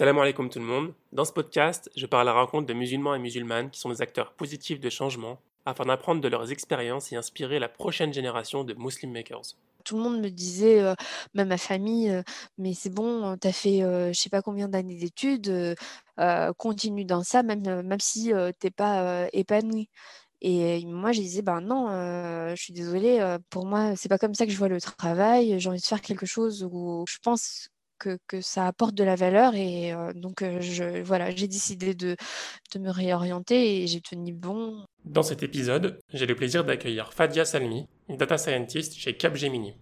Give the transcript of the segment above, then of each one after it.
Salam alaikum tout le monde. Dans ce podcast, je parle à la rencontre de musulmans et musulmanes qui sont des acteurs positifs de changement afin d'apprendre de leurs expériences et inspirer la prochaine génération de Muslim Makers. Tout le monde me disait, euh, même ma famille, euh, mais c'est bon, tu as fait euh, je sais pas combien d'années d'études, continue dans ça, même, même si t'es pas épanoui. Et moi, je disais, ben non, je suis désolée, pour moi, c'est pas comme ça que je vois le travail. J'ai envie de faire quelque chose où je pense que, ça apporte de la valeur. Et donc, je, voilà, j'ai décidé de, de me réorienter et j'ai tenu bon. Dans cet épisode, j'ai le plaisir d'accueillir Fadia Salmi, une data scientist chez Capgemini.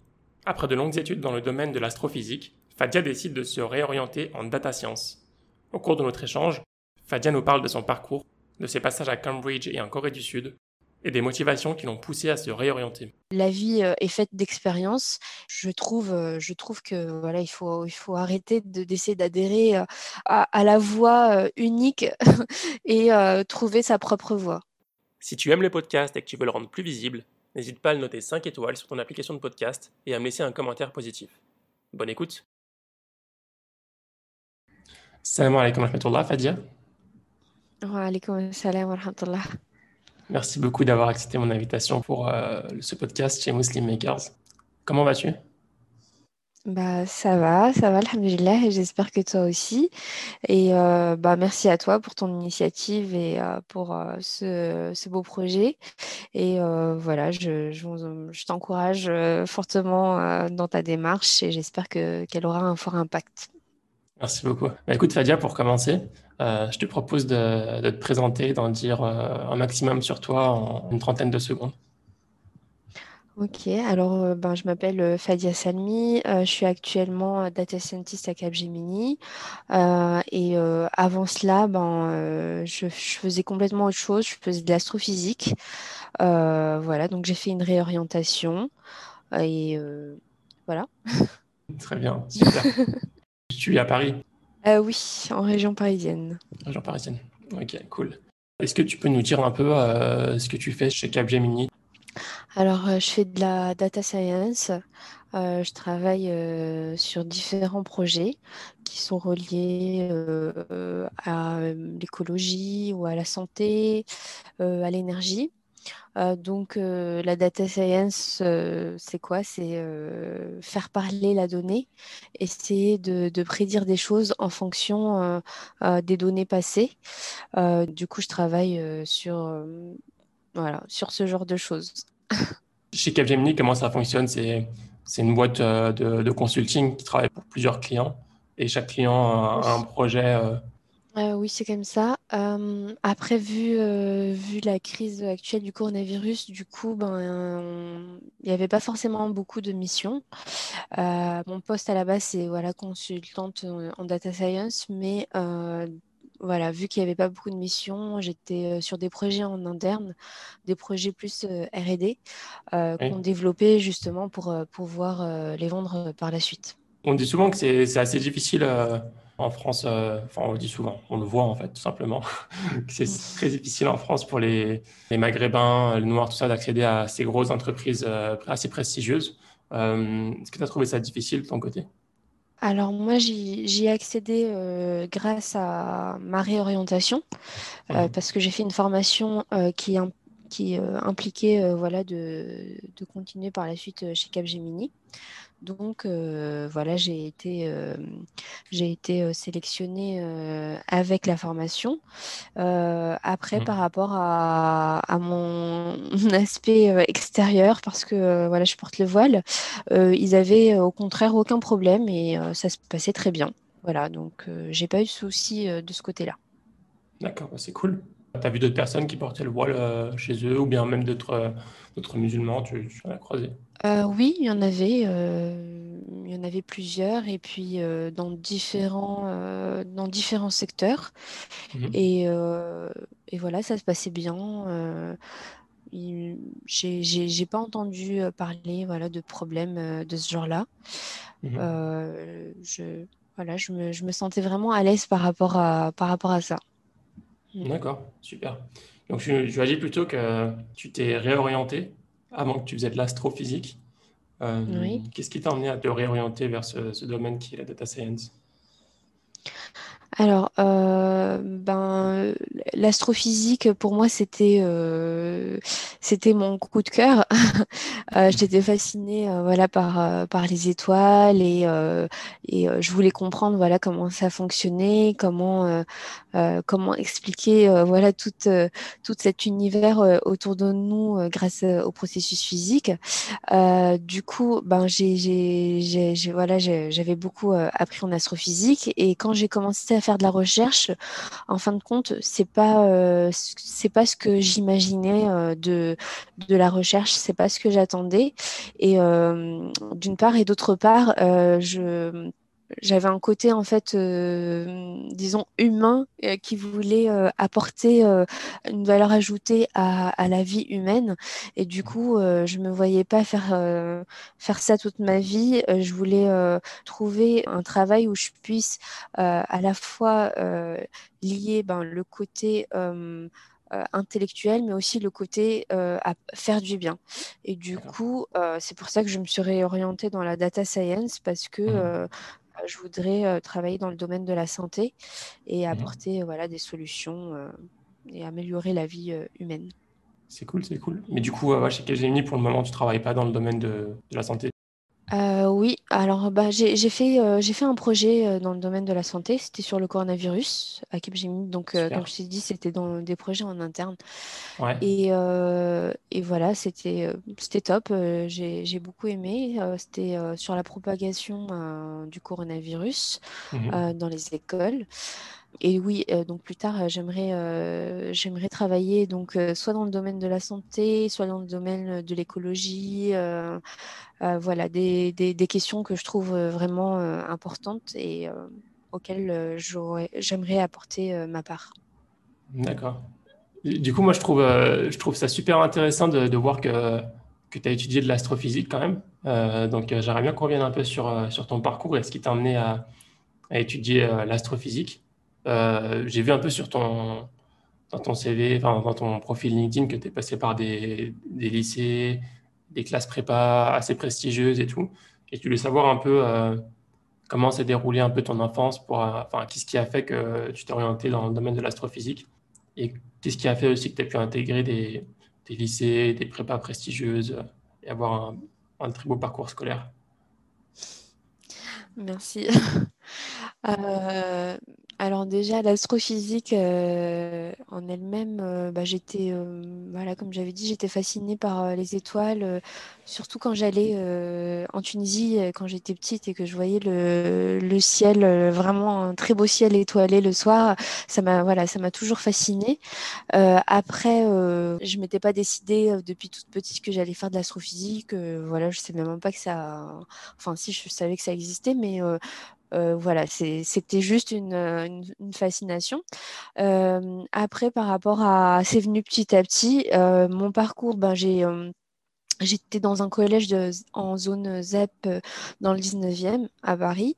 Après de longues études dans le domaine de l'astrophysique, Fadia décide de se réorienter en data science. Au cours de notre échange, Fadia nous parle de son parcours, de ses passages à Cambridge et en Corée du Sud, et des motivations qui l'ont poussé à se réorienter. La vie euh, est faite d'expériences. Je trouve, euh, je trouve que voilà, il faut, il faut arrêter d'essayer d'adhérer euh, à, la voie unique et trouver sa propre voie. Si tu aimes le podcast et que tu veux le rendre plus visible, n'hésite pas à le noter 5 étoiles sur ton application de podcast et à me laisser un commentaire positif. Bonne écoute. Salam alaikum wa rahmatullah, Fadia. Wa alaikum salam wa rahmatullah. Merci beaucoup d'avoir accepté mon invitation pour euh, ce podcast chez Muslim Makers. Comment vas-tu? Bah, ça va, ça va, alhamdulillah, et j'espère que toi aussi. Et euh, bah, merci à toi pour ton initiative et euh, pour ce, beau projet. Et voilà, je, je, t'encourage fortement dans ta démarche et j'espère qu'elle aura un fort impact. Merci beaucoup. Bah, écoute, Fadia, pour commencer, euh, je te propose de, te présenter, d'en dire euh, un maximum sur toi en une trentaine de secondes. Ok, alors euh, ben, je m'appelle Fadia Salmi, je suis actuellement data scientist à Capgemini et avant cela, ben, je, faisais complètement autre chose, je faisais de l'astrophysique. voilà, donc j'ai fait une réorientation et voilà. Très bien, super. tu es à Paris euh, oui, en région parisienne. Région parisienne. Ok, cool. Est-ce que tu peux nous dire un peu euh, ce que tu fais chez Capgemini? Alors, euh, je fais de la data science. je travaille sur différents projets qui sont reliés à l'écologie ou à la santé, à l'énergie. Euh, donc, euh, la data science, euh, c'est quoi? C'est faire parler la donnée, essayer de, prédire des choses en fonction des données passées. du coup, je travaille sur, voilà, sur ce genre de choses. Chez Capgemini, comment ça fonctionne? C'est une boîte de, de, consulting qui travaille pour plusieurs clients et chaque client a un projet euh, oui, c'est comme ça. après, vu, euh, vu la crise actuelle du coronavirus, du coup, ben, il n'y avait pas forcément beaucoup de missions. Euh, mon poste à la base, c'est voilà, consultante en data science, mais voilà, vu qu'il n'y avait pas beaucoup de missions, j'étais sur des projets en interne, des projets plus R&D qu'on développait justement pour pouvoir les vendre par la suite. On dit souvent que c'est assez difficile en France, euh, enfin on le dit souvent, on le voit en fait tout simplement, c'est très difficile en France pour les, Maghrébins, les Noirs, tout ça, d'accéder à ces grosses entreprises euh, assez prestigieuses. Euh, est-ce que tu as trouvé ça difficile de ton côté? Alors moi j'y ai accédé grâce à ma réorientation parce que j'ai fait une formation qui, qui impliquait voilà, de, de, continuer par la suite chez Capgemini. Donc euh, voilà, j'ai été, euh, j'ai été euh, sélectionnée avec la formation. après, mmh. par rapport à, mon aspect extérieur, parce que voilà, je porte le voile, ils avaient au contraire aucun problème et ça se passait très bien. Voilà, donc j'ai pas eu de souci de ce côté-là. D'accord, bah, c'est cool. Tu as vu d'autres personnes qui portaient le voile chez eux ou bien même d'autres musulmans, tu, tu en as croisé? Euh, oui, il y en avait, euh, il y en avait plusieurs et puis, euh, dans différents, dans différents secteurs mmh et et voilà, ça se passait bien, j'ai pas entendu, parler, voilà, de problèmes, de ce genre-là. Mmh je voilà, je me je me sentais vraiment à l'aise par rapport à par rapport à ça. D'accord, super. Donc je j'imagine plutôt que tu t'es réorienté avant que tu faisais de l'astrophysique. Euh, Qu'est-ce qui t'a amené à te réorienter vers ce, domaine qui est la data science? Alors, euh, ben, l'astrophysique, pour moi, c'était euh, c'était mon coup de cœur. euh, J'étais fascinée voilà, par, par les étoiles et, et je voulais comprendre voilà, comment ça fonctionnait, comment, comment expliquer voilà, tout, tout cet univers autour de nous grâce au processus physique. du coup, ben, j'ai voilà, j'avais beaucoup appris en astrophysique et quand j'ai commencé à faire de la recherche, en fin de compte, c'est pas euh, c'est pas ce que j'imaginais euh, de de la recherche, c'est pas ce que j'attendais. Et euh, d'une part et d'autre part, je j'avais un côté en fait, euh, disons humain, euh, qui voulait euh, apporter une valeur ajoutée à, à, la vie humaine. Et du coup, je me voyais pas faire faire ça toute ma vie. je voulais trouver un travail où je puisse à la fois lier ben, le côté intellectuel, mais aussi le côté à faire du bien. Et du coup, c'est pour ça que je me suis réorientée dans la data science parce que mmh je voudrais euh, travailler dans le domaine de la santé et mmh apporter voilà, des solutions euh, et améliorer la vie euh, humaine. C'est cool, c'est cool. Mais du coup, chez Capgemini, pour le moment, tu ne travailles pas dans le domaine de la santé? Euh, oui, alors bah, j'ai fait, euh, j'ai fait un projet euh, dans le domaine de la santé, c'était sur le coronavirus à Capgemini. Donc, comme je t'ai dit, c'était dans des projets en interne. Et, et voilà, c'était c'était top. j'ai beaucoup aimé. c'était sur la propagation du coronavirus mmh dans les écoles. Et oui, donc plus tard, j'aimerais j'aimerais travailler donc soit dans le domaine de la santé, soit dans le domaine de l'écologie. voilà, des, questions que je trouve vraiment importantes et auxquelles j'aimerais apporter ma part. D'accord. Du coup, moi, je trouve, ça super intéressant de, voir que, tu as étudié de l'astrophysique quand même. donc, j'aimerais bien qu'on revienne un peu sur, ton parcours et ce qui t'a amené à étudier l'astrophysique. Euh, j'ai vu un peu sur ton, ton CV, dans ton profil LinkedIn, que tu es passé par des, des, lycées, des classes prépa assez prestigieuses et tout. Et tu voulais savoir un peu euh, comment s'est déroulé un peu ton enfance, euh, enfin, qu'est-ce qui a fait que tu t'es orienté dans le domaine de l'astrophysique et qu'est-ce qui a fait aussi que tu as pu intégrer des, des, lycées, des prépas prestigieuses et avoir un, un très beau parcours scolaire? Merci. euh, alors déjà, l'astrophysique euh, en elle-même, euh, bah, j'étais, euh, voilà, comme j'avais dit, j'étais fascinée par les étoiles, surtout quand j'allais en Tunisie, quand j'étais petite et que je voyais le, le ciel, vraiment un très beau ciel étoilé le soir. Ça m'a, voilà, ça m'a toujours fascinée. après, je m'étais pas décidée depuis toute petite que j'allais faire de l'astrophysique. voilà, je sais même pas que ça, enfin si, je savais que ça existait, mais euh, voilà, c'était juste une, une, fascination. Euh, après, par rapport à, c'est venu petit à petit. Euh, mon parcours, ben J'étais dans un collège en zone ZEP dans le 19e à Paris.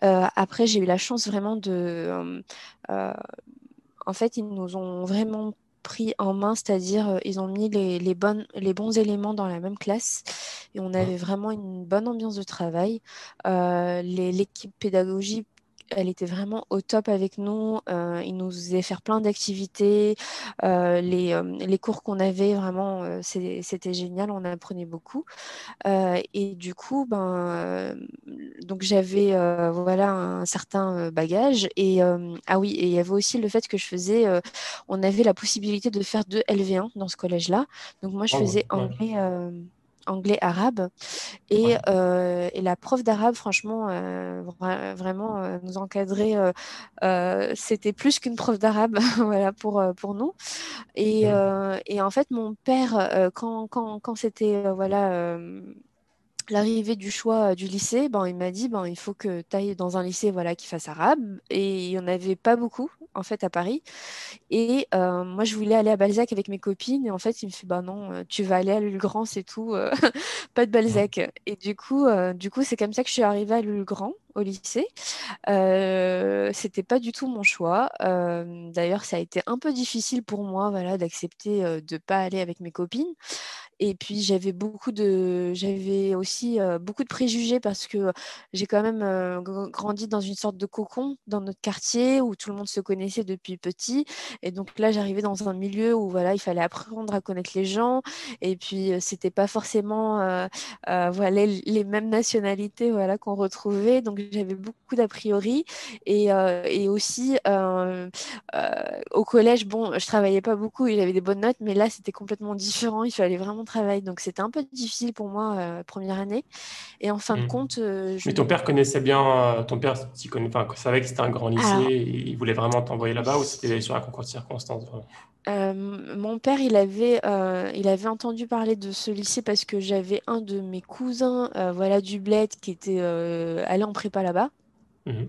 après, j'ai eu la chance vraiment de... en fait, ils nous ont vraiment pris en main, c'est-à-dire euh, ils ont mis les, les, bonnes, les bons éléments dans la même classe et on avait vraiment une bonne ambiance de travail. Euh, l'équipe pédagogique elle était vraiment au top avec nous. Euh, il nous faisait faire plein d'activités. Euh, les, euh, les, cours qu'on avait, vraiment, c'était génial. On apprenait beaucoup. Et du coup, ben, donc j'avais voilà un certain bagage. Et ah oui, et il y avait aussi le fait que je faisais, on avait la possibilité de faire deux LV1 dans ce collège-là. Donc moi, je oh, faisais anglais anglais-arabe. Et, euh, et, la prof d'arabe, franchement, euh, vraiment euh, nous encadrer, c'était plus qu'une prof d'arabe voilà, pour, pour nous. Et, et, en fait, mon père, quand, quand, quand c'était voilà, l'arrivée du choix du lycée, ben, il m'a dit ben, il faut que tu ailles dans un lycée voilà, qui fasse arabe. Et il n'y en avait pas beaucoup en fait à Paris. Et euh, moi, je voulais aller à Balzac avec mes copines. Et en fait, il me fait bah non, euh, tu vas aller à Lulgrand, c'est tout, euh, pas de Balzac. Et du coup, du coup, c'est comme ça que je suis arrivée à Lulgrand au lycée. Euh, c'était pas du tout mon choix. D'ailleurs, ça a été un peu difficile pour moi, voilà, d'accepter de ne pas aller avec mes copines. Et puis j'avais beaucoup de, j'avais aussi beaucoup de préjugés parce que j'ai quand même grandi dans une sorte de cocon dans notre quartier où tout le monde se connaissait depuis petit. Et donc là, j'arrivais dans un milieu où voilà, il fallait apprendre à connaître les gens. Et puis c'était pas forcément voilà les, mêmes nationalités voilà qu'on retrouvait. Donc j'avais beaucoup d'a priori. Et, et aussi au collège, bon, je travaillais pas beaucoup, il avait des bonnes notes, mais là c'était complètement différent. Il fallait vraiment travail. Donc c'était un peu difficile pour moi euh, première année. Et en fin de mmh. compte. Euh, Mais ton père connaissait bien, euh, ton père connaît, savait que c'était un grand lycée, et il voulait vraiment t'envoyer là-bas ou c'était sur un concours de circonstances mon père, il avait, il avait entendu parler de ce lycée parce que j'avais un de mes cousins, voilà, du bled, qui était allé en prépa là-bas. Mmh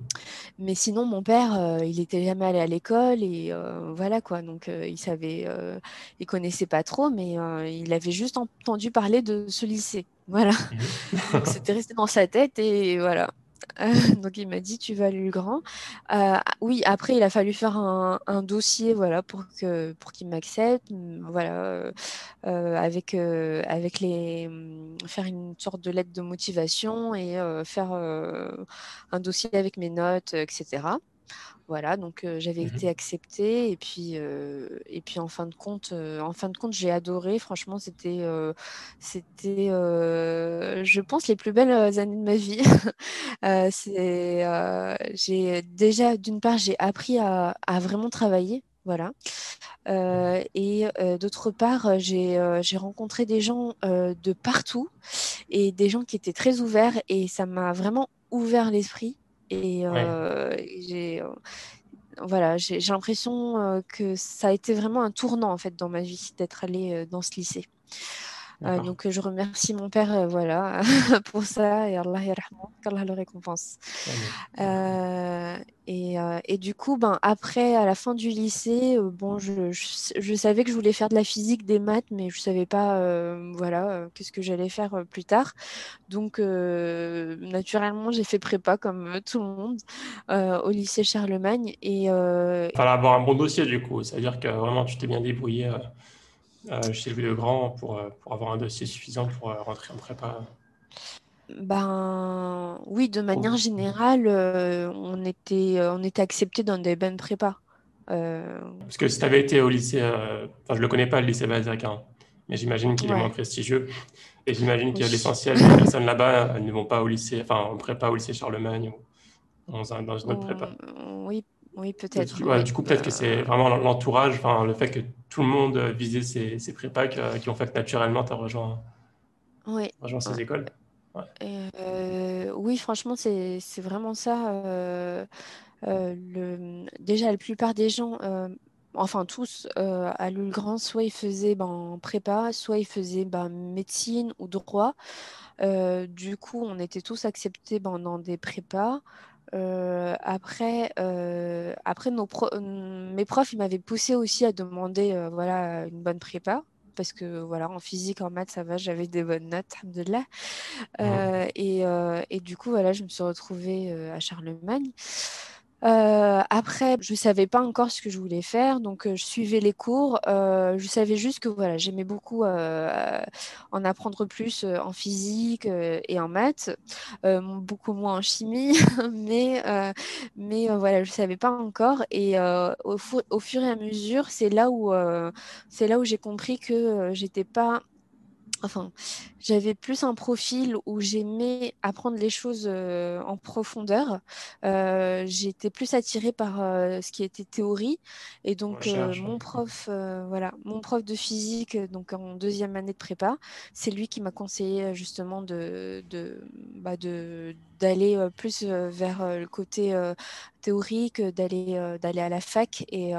Mais sinon, mon père, euh, il était jamais allé à l'école et euh, voilà quoi. Donc, euh, il savait, il connaissait pas trop, mais il avait juste entendu parler de ce lycée. Voilà. Mmh c'était resté dans sa tête et voilà. donc il m'a dit tu vas à Lugran. Euh, oui, après il a fallu faire un, dossier voilà pour que pour qu'il m'accepte, voilà euh, avec euh, avec les mm, faire une sorte de lettre de motivation et faire un dossier avec mes notes, etc. Voilà, donc j'avais mmh été acceptée et puis et puis en fin de compte, en fin de compte, j'ai adoré. Franchement, c'était c'était, je pense, les plus belles années de ma vie. c'est j'ai déjà, d'une part, j'ai appris à, à, vraiment travailler. Voilà. Mmh et d'autre part, j'ai rencontré des gens de partout et des gens qui étaient très ouverts et ça m'a vraiment ouvert l'esprit. Et j'ai voilà, j'ai l'impression que ça a été vraiment un tournant en fait dans ma vie d'être allée dans ce lycée. Euh, donc je remercie mon père euh, voilà pour ça et Allah qu'Allah le récompense. Euh, et, et, du coup ben après à la fin du lycée bon je, je, savais que je voulais faire de la physique des maths mais je savais pas voilà qu'est-ce que j'allais faire plus tard. Donc naturellement j'ai fait prépa comme tout le monde au lycée Charlemagne et fallait avoir un bon dossier du coup. C'est à dire que vraiment tu t'es bien débrouillé euh, chez Louis le Grand pour, euh, pour avoir un dossier suffisant pour euh, rentrer en prépa Ben oui, de manière générale, on était, on était accepté dans des bonnes prépas. Parce que si tu avais été au lycée, enfin je le connais pas le lycée Balzac, hein, mais j'imagine qu'il est moins prestigieux. Et j'imagine que l'essentiel des personnes là-bas ne vont pas au lycée, enfin en prépa au lycée Charlemagne ou dans, un, dans une autre prépa. Oui, oui, peut-être. Du, coup, peut-être que c'est vraiment l'entourage, enfin, le fait que tout le monde visait ces, ces prépas qui ont fait que naturellement tu as rejoint, oui. rejoint ces écoles. Euh, oui, franchement, c'est vraiment ça. Euh, euh, le... Déjà, la plupart des gens, enfin tous, à Lulgrand, soit ils faisaient ben, prépa, soit ils faisaient ben, médecine ou droit. du coup, on était tous acceptés ben, dans des prépas. Euh, après, euh, après nos mes profs, ils m'avaient poussé aussi à demander euh, voilà, une bonne prépa. Parce que voilà, en physique, en maths, ça va, j'avais des bonnes notes, de Euh, et, et, du coup, voilà, je me suis retrouvée à Charlemagne. Euh, après, je savais pas encore ce que je voulais faire, donc euh, je suivais les cours. Euh, je savais juste que voilà, j'aimais beaucoup en apprendre plus en physique et en maths, beaucoup moins en chimie, mais mais voilà, je savais pas encore. Et au, au, fur et à mesure, c'est là où c'est là où j'ai compris que j'étais pas enfin, j'avais plus un profil où j'aimais apprendre les choses euh, en profondeur. Euh, j'étais plus attirée par euh, ce qui était théorie. Et donc, mon prof, voilà, mon prof de physique, donc en deuxième année de prépa, c'est lui qui m'a conseillé justement de, de, bah, de d'aller plus vers le côté théorique, d'aller d'aller à la fac et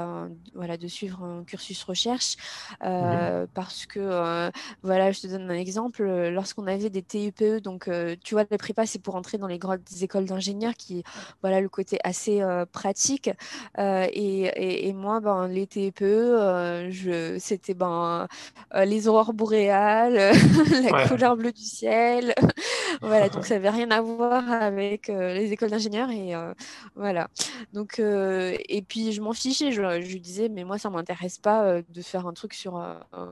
voilà de suivre un cursus recherche mmh parce que voilà, je te donne un exemple. Lorsqu'on avait des TUPE, donc tu vois, les prépas, c'est pour entrer dans les grandes écoles d'ingénieurs qui, voilà, le côté assez pratique. Et, et, moi, ben, les TUPE, je, c'était ben, les aurores boréales, la couleur bleue du ciel. voilà, donc ça n'avait rien à voir avec les écoles d'ingénieurs. Et voilà. Donc, et puis, je m'en fichais. Je, je, disais, mais moi, ça ne m'intéresse pas de faire un truc sur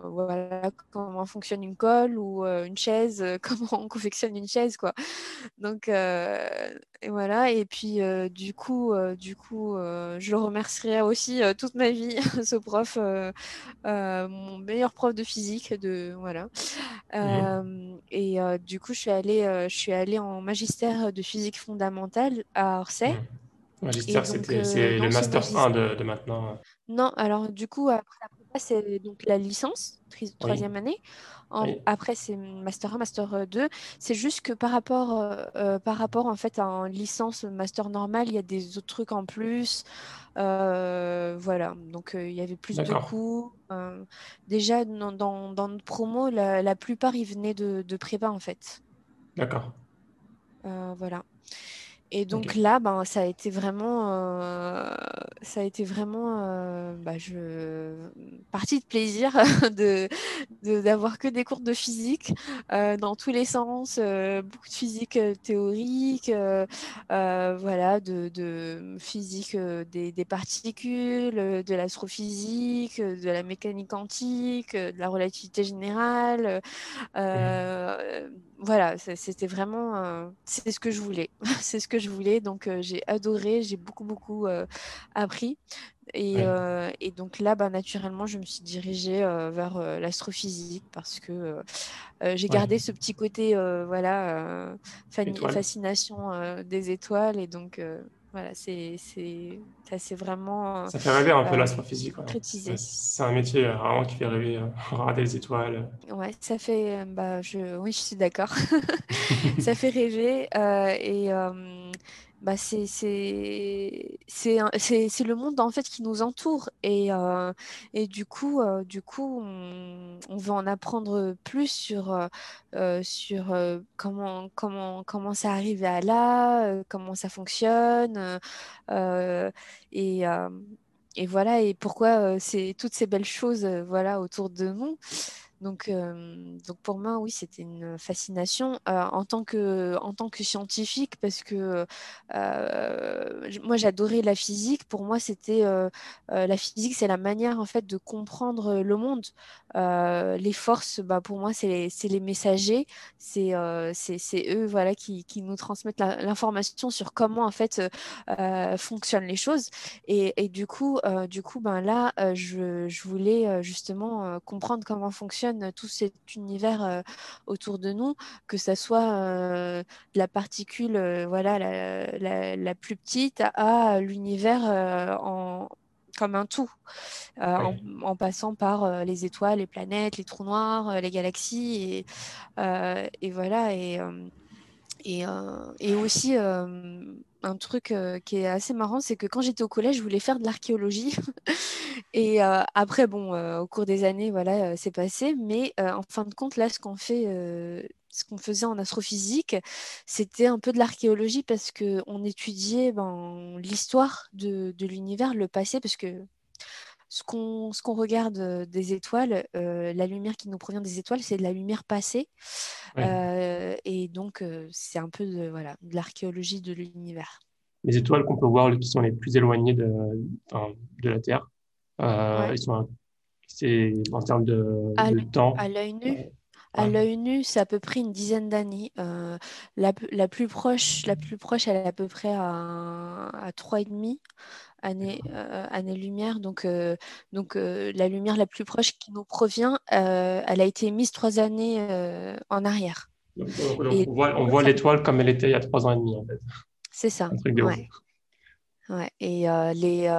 voilà, comment fonctionne une colle ou une chaise, comment on confectionne une chaise, quoi. Donc, et voilà. Et puis, du coup, du coup je le remercierai aussi toute ma vie, ce prof, mon meilleur prof de physique. De, voilà. Mmh et du coup, je suis, allée, je suis allée en magistère de physique fondamentale à Orsay. Mmh. Magistère, c'est le master 1 de, maintenant. Non, alors du coup, après la c'est donc la licence, troisième année. Après, c'est Master 1, Master 2. C'est juste que par rapport, euh, euh, par rapport en fait à une licence Master normal, il y a des autres trucs en plus. Euh, voilà, donc il y avait plus de coûts. déjà, dans, dans, notre promo, la, plupart, ils venaient de, de prépa en fait. D'accord. voilà. Et donc là, ben, ça a été vraiment, euh, ça a été vraiment, euh, bah, je, partie de plaisir de d'avoir que des cours de physique euh, dans tous les sens, beaucoup de physique théorique, voilà, de, de physique des, des, particules, de l'astrophysique, de la mécanique quantique, de la relativité générale. Mmh voilà, c'était vraiment, c'est ce que je voulais, c'est ce que je voulais. Donc j'ai adoré, j'ai beaucoup beaucoup appris. Et, et, donc là, bah, naturellement, je me suis dirigée vers l'astrophysique parce que j'ai gardé ce petit côté, voilà, fascination des étoiles. Et donc voilà, c'est c'est vraiment. Ça fait rêver un peu euh, l'astrophysique. C'est un métier euh, vraiment qui fait rêver, euh, regarder les étoiles. Ouais, ça fait. Bah, je, oui, je suis d'accord. ça fait rêver. et bah, c'est le monde en fait qui nous entoure et, euh, et du coup euh, du coup on, on, veut en apprendre plus sur euh, sur comment comment comment ça arrive à là comment ça fonctionne et et voilà et pourquoi c'est toutes ces belles choses voilà autour de nous donc, euh, donc pour moi, oui, c'était une fascination euh, en, tant que, en tant que scientifique parce que euh, moi, j'adorais la physique. Pour moi, c'était la physique, c'est la manière en fait de comprendre le monde. les forces, bah, pour moi, c'est les, messagers. C'est eux voilà, qui, qui nous transmettent l'information sur comment en fait fonctionnent les choses. Et, et du coup, du coup ben, là, je, je voulais justement comprendre comment fonctionne tout cet univers euh, autour de nous, que ça soit euh, la particule euh, voilà, la, plus petite à, l'univers en, comme un tout, en, passant par les étoiles, les planètes, les trous noirs, les galaxies, et, et voilà. Et, et, et aussi, un truc qui est assez marrant, c'est que quand j'étais au collège, je voulais faire de l'archéologie. et après, bon, au cours des années, voilà, c'est passé. Mais en fin de compte, là, ce qu'on fait, ce qu'on faisait en astrophysique, c'était un peu de l'archéologie parce qu'on étudiait ben, l'histoire de, de l'univers, le passé, parce que ce qu'on regarde des étoiles, la lumière qui nous provient des étoiles, c'est de la lumière passée. et donc, c'est un peu de, voilà, de l'archéologie de l'univers. Les étoiles qu'on peut voir, qui sont les plus éloignées de, de la Terre, ils sont c'est en termes de, temps. À l'œil nu? À l'œil nu, c'est à peu près une dizaine d'années. la, la, plus proche, la plus proche, elle est à peu près à, à 3,5 euh, années-lumière. donc, euh, donc euh, la lumière la plus proche qui nous provient, elle a été émise trois années en arrière. on voit, l'étoile comme elle était il y a trois ans et demi, en fait. C'est ça. Ouais. Et, les,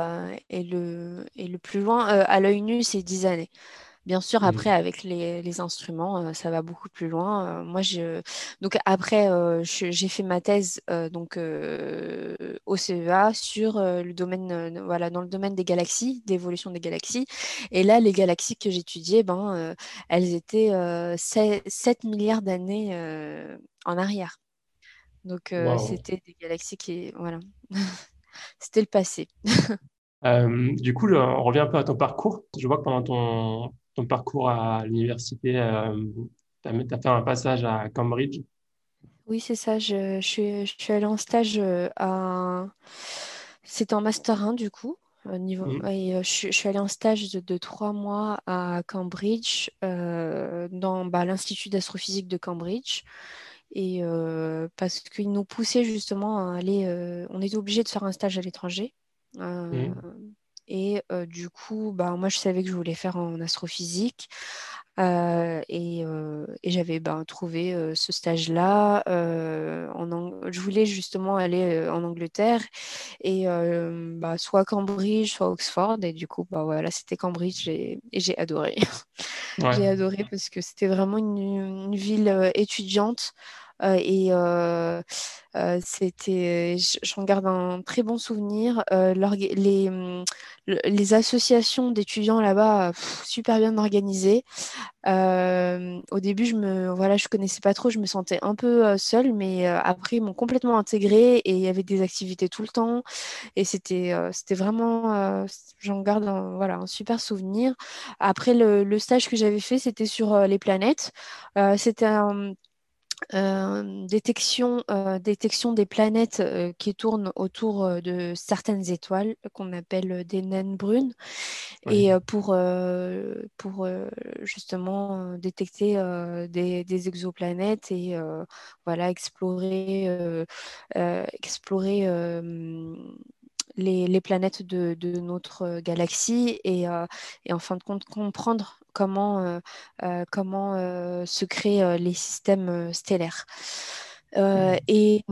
et, le, et le plus loin, à l'œil nu, c'est dix années. Bien sûr, après, avec les, instruments, ça va beaucoup plus loin. moi, je... donc après, j'ai fait ma thèse donc au CEA sur le domaine, voilà, dans le domaine des galaxies, d'évolution des galaxies. Et là, les galaxies que j'étudiais, ben, elles étaient 7, milliards d'années en arrière. Donc, c'était des galaxies qui, voilà, c'était le passé. du coup, on revient un peu à ton parcours. Je vois que pendant ton, ton parcours à l'université, euh, tu as, fait un passage à Cambridge? Oui, c'est ça. Je, je, suis, je, suis, allée en stage euh, à. C'était en Master 1 du coup. Niveau... Mmh. Euh, je, suis allée en stage de, trois mois à Cambridge, dans bah, l'Institut d'astrophysique de Cambridge. Et parce qu'ils nous poussaient justement à aller. on était obligé de faire un stage à l'étranger. Mmh. Et du coup, bah, moi, je savais que je voulais faire en astrophysique. et, j'avais bah, trouvé ce stage-là. Je voulais justement aller en Angleterre, et bah, soit Cambridge, soit Oxford. Et du coup, bah, voilà, c'était Cambridge et, j'ai adoré. j'ai adoré parce que c'était vraiment une ville étudiante. Euh, et euh, euh, c'était, j'en garde un très bon souvenir. les, hum, les associations d'étudiants là-bas, super bien organisées. au début, je me, voilà, je connaissais pas trop, je me sentais un peu seule, mais après, ils m'ont complètement intégrée et il y avait des activités tout le temps. Et c'était, c'était vraiment, j'en garde un, voilà, un super souvenir. Après, le, le stage que j'avais fait, c'était sur les planètes. c'était un euh, détection, euh, détection des planètes euh, qui tournent autour de certaines étoiles qu'on appelle des naines brunes. Et pour, pour justement détecter des, des, exoplanètes et voilà explorer explorer les, les, planètes de, de, notre galaxie et, et en fin de compte comprendre comment, euh, euh, comment euh, se créent les systèmes stellaires. Mmh. et,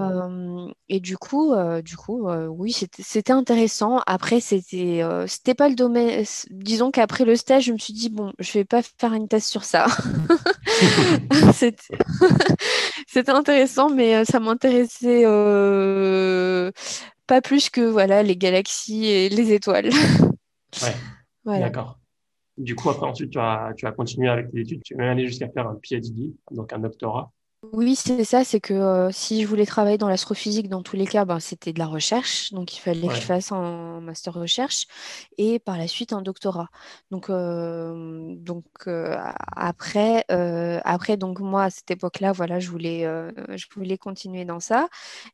et, du coup, du coup oui, c'était intéressant. Après, c'était c'était pas le domaine. Disons qu'après le stage, je me suis dit, bon, je vais pas faire une thèse sur ça. c'était intéressant, mais ça m'intéressait pas plus que voilà, les galaxies et les étoiles. ouais, voilà. d'accord. Du coup, après, ensuite, tu as, tu as continué avec tes études. Tu même allé jusqu'à faire un PhD, donc un doctorat. Oui, c'est ça, c'est que euh, si je voulais travailler dans l'astrophysique, dans tous les cas, ben, c'était de la recherche, donc il fallait que je fasse un master recherche et par la suite un doctorat. Donc, euh, donc euh, après, après, donc moi à cette époque-là, voilà, je voulais, je voulais continuer dans ça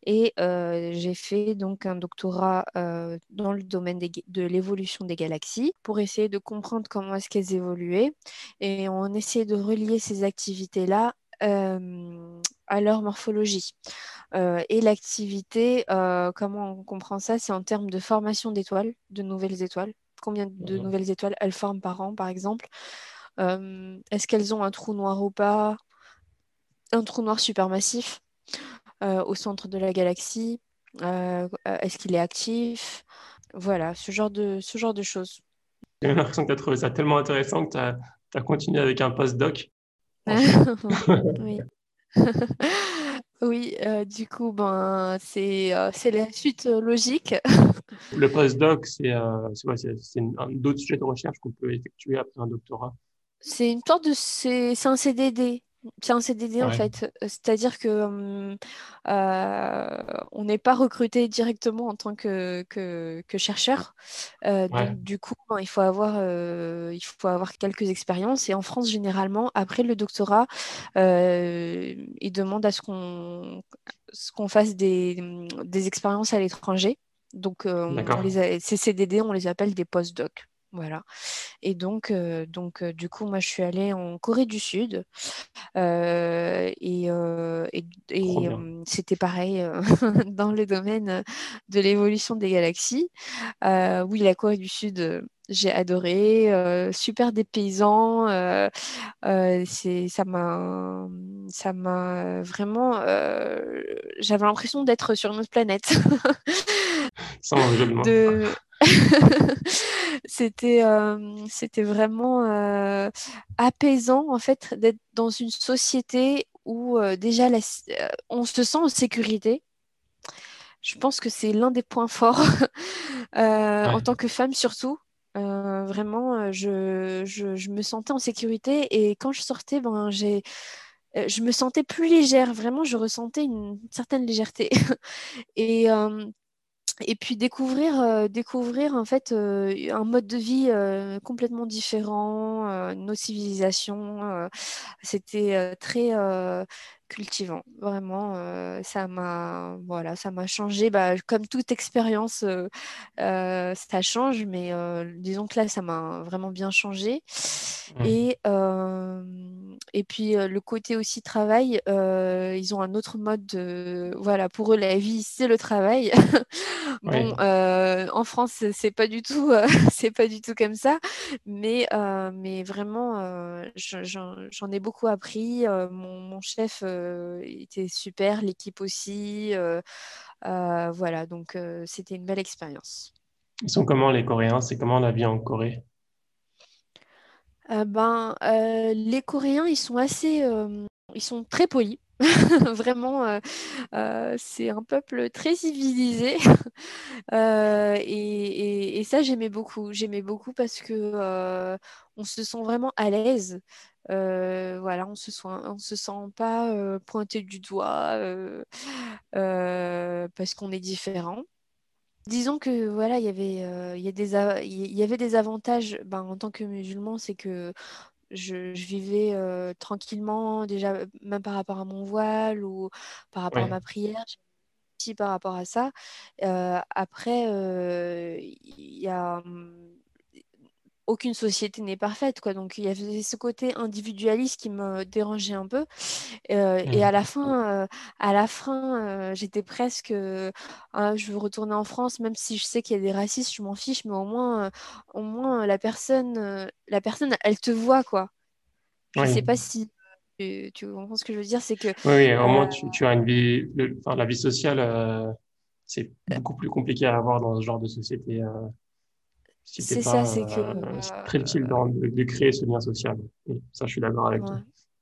et j'ai fait donc un doctorat dans le domaine de l'évolution des galaxies pour essayer de comprendre comment est-ce qu'elles évoluaient et on essayait de relier ces activités-là à leur morphologie. Euh, et l'activité, euh, comment on comprend ça? C'est en termes de formation d'étoiles, de nouvelles étoiles. Combien de nouvelles étoiles elles forment par an, par exemple? Est-ce qu'elles ont un trou noir ou pas? Un trou noir supermassif au centre de la galaxie Est-ce qu'il est actif? Voilà, ce genre de, ce genre de choses. J'ai l'impression que tu as trouvé ça tellement intéressant que tu as, as, continué avec un postdoc oui. oui, euh, du coup, ben, c'est euh, la suite euh, logique. Le postdoc, c'est d'autres sujets de recherche qu'on peut effectuer après un doctorat? C'est une sorte de. C'est un CDD. C'est un CDD en fait, c'est-à-dire que on n'est pas recruté directement en tant que, que, chercheur. donc, du coup, ben, il, faut avoir, il faut avoir quelques expériences. Et en France, généralement, après le doctorat, ils demandent à ce qu'on qu'on fasse des, des, expériences à l'étranger. Donc, les ces CDD, on les appelle des post-docs. Voilà. Et donc, euh, donc euh, du coup, moi, je suis allée en Corée du Sud. Euh, et, c'était pareil dans le domaine de l'évolution des galaxies. oui, la Corée du Sud, j'ai adoré. super des paysans. ça m'a, ça m'a vraiment. j'avais l'impression d'être sur une autre planète. Sans de... c'était c'était vraiment apaisant en fait d'être dans une société où déjà on se sent en sécurité. Je pense que c'est l'un des points forts en tant que femme surtout. vraiment, je, je, je, me sentais en sécurité et quand je sortais, ben, j'ai, je me sentais plus légère. Vraiment, je ressentais une certaine légèreté. et et puis découvrir, euh, découvrir en fait euh, un mode de vie euh, complètement différent, nos civilisations, c'était très cultivant. Vraiment, ça m'a voilà, ça m'a changé. Bah, comme toute expérience, ça change, mais disons que là, ça m'a vraiment bien changé. Mmh. Et, et puis le côté aussi travail, ils ont un autre mode de voilà, pour eux, la vie, c'est le travail. bon, en France, c'est pas du tout, c'est pas du tout comme ça, mais, mais vraiment, j'en ai beaucoup appris. Mon, mon, chef était super, l'équipe aussi. voilà, donc c'était une belle expérience. Ils sont comment les Coréens? C'est comment la vie en Corée? Ben, les Coréens, ils sont assez, ils sont très polis. Vraiment, c'est un peuple très civilisé. et, et, ça, j'aimais beaucoup. J'aimais beaucoup parce que on se sent vraiment à l'aise. Voilà, on se on se sent pas pointé du doigt parce qu'on est différent. Disons que voilà, il y avait, il y, des, il y avait des avantages ben, en tant que musulman, c'est que je, vivais tranquillement, déjà, même par rapport à mon voile ou par rapport à ma prière, aussi par rapport à ça. après, il y a mmh, aucune société n'est parfaite, quoi. Donc il y avait ce côté individualiste qui me dérangeait un peu. Euh, et à la mmh. fin, euh, à la fin, euh, j'étais presque, ah, je veux retourner en France, même si je sais qu'il y a des racistes, je m'en fiche, mais au moins, au moins la personne, la personne, elle te voit, quoi. Je ne sais pas si tu, comprends ce que je veux dire, c'est que. Oui, au moins tu, tu, as une vie, enfin, la vie sociale, c'est beaucoup plus compliqué à avoir dans ce genre de société c'est ça, c'est que. Euh, très utile de, de, créer ce lien social. ça, je suis d'accord avec toi.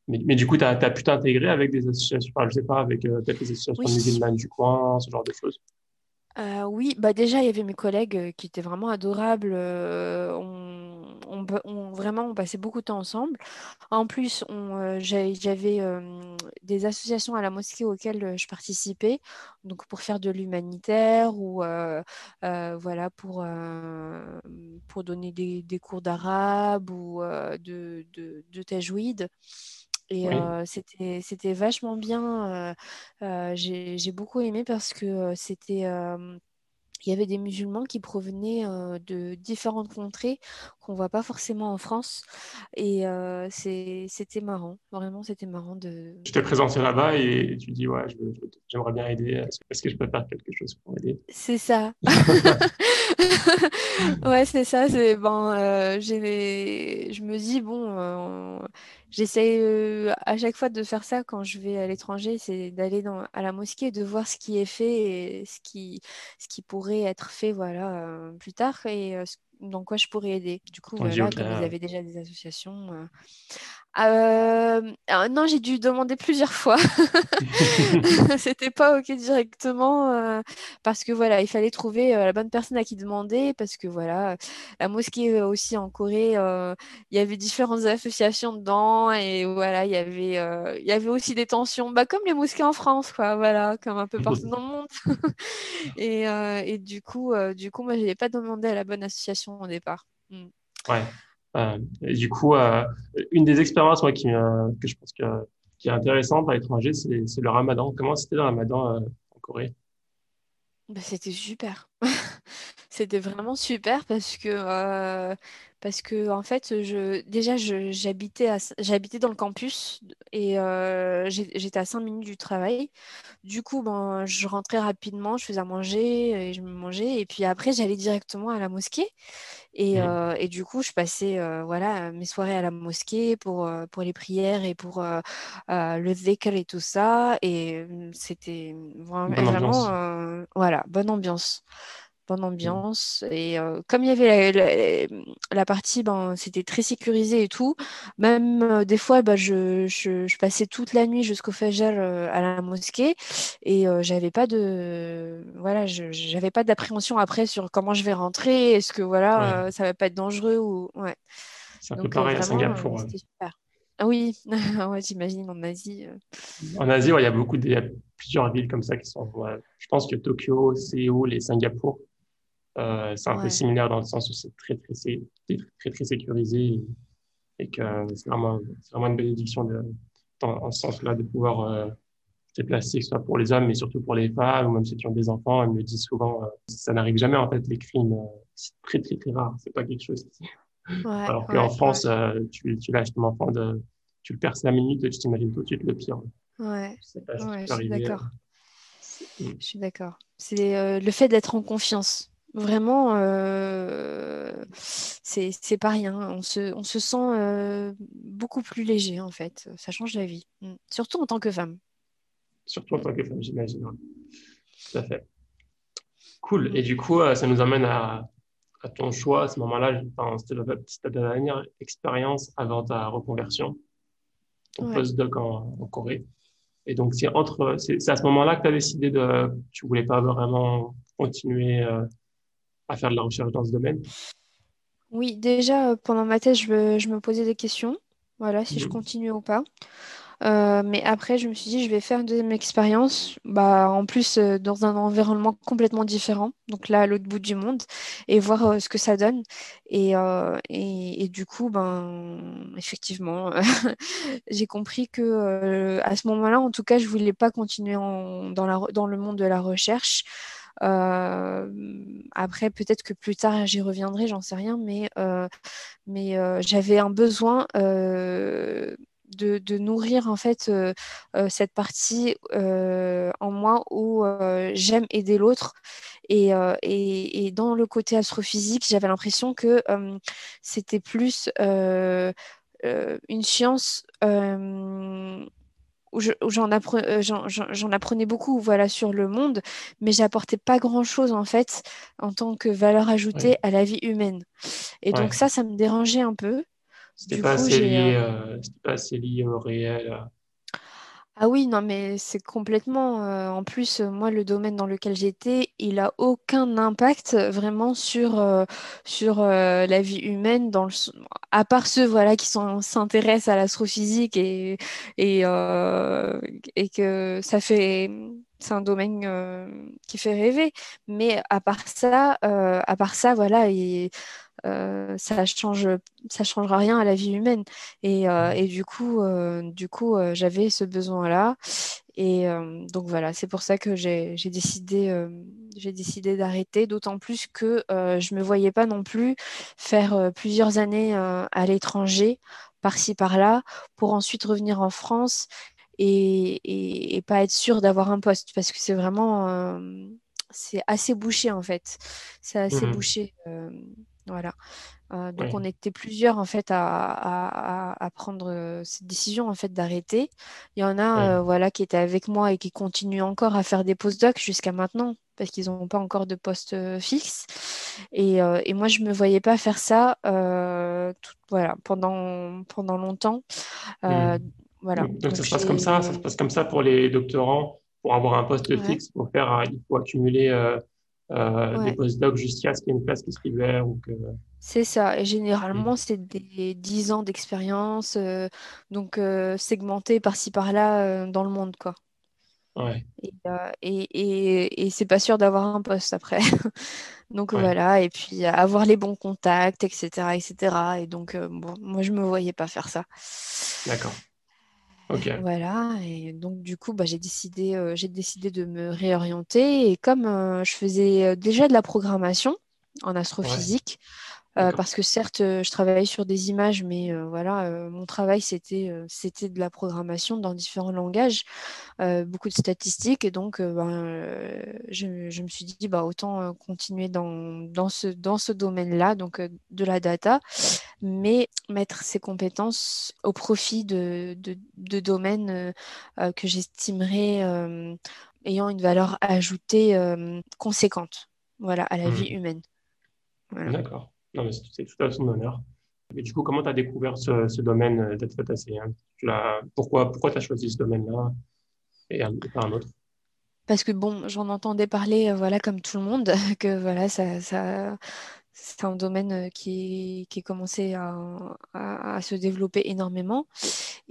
Mais, mais, du coup, tu as, as, pu t'intégrer avec des associations, enfin, je sais pas, avec euh, peut-être les associations oui. musulmanes du coin, ce genre de choses? Euh, oui, bah déjà il y avait mes collègues qui étaient vraiment adorables. on, on, vraiment on passait beaucoup de temps ensemble. En plus, j'avais des associations à la mosquée auxquelles je participais, donc pour faire de l'humanitaire ou voilà pour donner des, cours d'arabe ou de, de. Et c'était, c'était vachement bien. j'ai, j'ai beaucoup aimé parce que c'était il y avait des musulmans qui provenaient de différentes contrées qu'on voit pas forcément en France. Et c'était marrant, vraiment, c'était marrant de. Tu t'es présenté là-bas et tu dis ouais, j'aimerais bien aider. Est-ce que je peux faire quelque chose pour aider? C'est ça. ouais, c'est ça. C'est bon. je me dis bon J'essaie à chaque fois de faire ça quand je vais à l'étranger, c'est d'aller à la mosquée et de voir ce qui est fait et ce qui, ce qui pourrait être fait voilà, plus tard. Et euh, dans quoi je pourrais aider. Du coup, voilà, comme vous avez déjà des associations, euh, non, j'ai dû demander plusieurs fois. C'était pas OK directement euh, parce que voilà, il fallait trouver euh, la bonne personne à qui demander parce que voilà, la mosquée aussi en Corée, il y avait différentes associations dedans et voilà, il y avait il y avait aussi des tensions, bah, comme les mosquées en France quoi, voilà, comme un peu partout dans le monde. et, et, du coup, du coup, moi, je n'ai pas demandé à la bonne association au départ. Mm. Ouais. Euh, et du coup, euh, une des expériences moi, qui, que je pense que, qui est intéressante à l'étranger, c'est le ramadan. Comment c'était le ramadan euh, en Corée? Bah, C'était super. c'était vraiment super parce que, parce que en fait, je, déjà, j'habitais j'habitais dans le campus et j'étais à 5 minutes du travail. Du coup, ben, je rentrais rapidement, je faisais à manger et je me mangeais. Et puis après, j'allais directement à la mosquée. Et, mmh. euh, et, du coup, je passais euh, voilà, mes soirées à la mosquée pour, euh, pour les prières et pour le dhikr et tout ça. Et mmh, c'était vraiment, voilà, bonne ambiance. Bonne mmh. ambiance. Et comme il y avait la, partie, ben, c'était très sécurisé et tout, même des fois, ben, je, je, passais toute la nuit jusqu'au Fajr à la mosquée et j'avais pas de voilà, j'avais pas d'appréhension après sur comment je vais rentrer, est-ce que voilà, ça va pas être dangereux ou ouais. C'est un peu pareil à Singapour. Super. Ah oui, ouais, j'imagine en Asie. En Asie, il y a beaucoup de, plusieurs villes comme ça qui sont. je pense que Tokyo, Séoul et Singapour euh, c'est un peu similaire dans le sens où c'est très très, très, très, très, sécurisé et, que c'est vraiment, vraiment une bénédiction de, dans, ce sens-là de pouvoir euh, se déplacer, que ce soit pour les hommes, mais surtout pour les femmes, ou même ceux qui ont des enfants. Elles me disent souvent, euh, ça n'arrive jamais en fait, les crimes, c'est très très très rare, c'est pas quelque chose. Alors qu'en France, tu, tu lâches ton enfant, de, tu le perds la minute, tu t'imagines tout de suite le pire. Ouais, ouais je suis d'accord. Je suis d'accord. C'est le fait d'être en confiance. Vraiment, euh, c'est pas rien. On se, on se sent euh, beaucoup plus léger, en fait. Ça change la vie. Mm. Surtout en tant que femme. Surtout en tant que femme, j'imagine. Tout à fait. Cool. Et du coup, euh, ça nous amène à, à ton choix à ce moment-là. C'était ta dernière expérience avant ta reconversion, ton postdoc en, en, Corée. Et donc, c'est entre, c'est à ce moment-là que tu as décidé de, tu voulais pas vraiment continuer euh, à faire de la recherche dans ce domaine Oui, déjà, euh, pendant ma thèse, je me, je me posais des questions. Voilà, si je mhm. continue ou pas. Euh, mais après, je me suis dit, je vais faire une deuxième expérience, bah, en plus euh, dans un environnement complètement différent, donc là, à l'autre bout du monde, et voir ce que ça donne. Et, et, et, du coup, ben, effectivement, j'ai compris que à ce moment-là, en tout cas, je voulais pas continuer en, dans, la, dans le monde de la recherche. Après, peut-être que plus tard, j'y reviendrai, j'en sais rien, mais, mais j'avais un besoin de, nourrir en fait cette partie en moi où j'aime aider l'autre. Et, et, dans le côté astrophysique, j'avais l'impression que c'était plus une science où euh, j'en apprenais, beaucoup voilà, sur le monde, mais j'apportais pas grand-chose en fait en tant que valeur ajoutée à la vie humaine. Et donc ça, ça me dérangeait un peu. C'était pas, assez lié, euh, euh, pas assez lié au réel. Ah oui, non, mais c'est complètement. En plus, moi, le domaine dans lequel j'étais, il a aucun impact vraiment sur, la vie humaine, dans à part ceux voilà, qui s'intéressent à l'astrophysique et, que ça fait. C'est un domaine qui fait rêver. Mais à part ça, à part ça, voilà, et, euh, ça change ça changera rien à la vie humaine. Et, euh, et du coup euh, du coup j'avais ce besoin là et donc voilà c'est pour ça que j'ai décidé j'ai décidé d'arrêter. D'autant plus que je me voyais pas non plus faire plusieurs années à l'étranger par-ci par-là pour ensuite revenir en France et, et, pas être sûr d'avoir un poste parce que c'est vraiment c'est assez bouché en fait c'est assez mmh bouché voilà. Euh, donc on était plusieurs en fait à, à, prendre euh, cette décision en fait d'arrêter. Il y en a euh, voilà qui étaient avec moi et qui continuent encore à faire des post-docs jusqu'à maintenant parce qu'ils n'ont pas encore de poste fixe. Et, et, moi je me voyais pas faire ça tout, voilà pendant pendant longtemps. Mmh. Voilà. Donc, ça se passe comme ça, ça se passe comme ça pour les doctorants pour avoir un poste fixe pour faire il faut accumuler euh, des postdocs jusqu'à ce qu'il y ait une place qui se libère. Ou que... C'est ça. Et généralement, c'est des 10 ans d'expérience, euh, donc euh, segmentés par-ci par-là dans le monde. quoi. Ouais. Et, et, et, et c'est pas sûr d'avoir un poste après. donc voilà, et puis avoir les bons contacts, etc. etc. Et donc, bon, moi, je me voyais pas faire ça. D'accord. Voilà, et donc du coup, bah, j'ai décidé, euh, j'ai décidé de me réorienter. Et comme euh, je faisais euh, déjà de la programmation en astrophysique, parce que certes, je travaillais sur des images, mais voilà, mon travail, c'était c'était de la programmation dans différents langages, beaucoup de statistiques. Et donc, ben, je, je, me suis dit, bah, autant continuer dans, dans ce, dans ce domaine-là, donc de la data mais mettre ses compétences au profit de, de, domaines euh, euh, que j'estimerais euh, ayant une valeur ajoutée conséquente. voilà, à la vie hmm. humaine. D'accord. Non, c'est tout à son honneur. Du coup, comment tu as découvert ce, domaine d'être science Pourquoi, pourquoi tu as choisi ce domaine-là et, pas un autre? Parce que bon, j'en entendais parler, euh, voilà, comme tout le monde, que voilà, c'est un domaine euh, qui, qui commencé à, à, se développer énormément.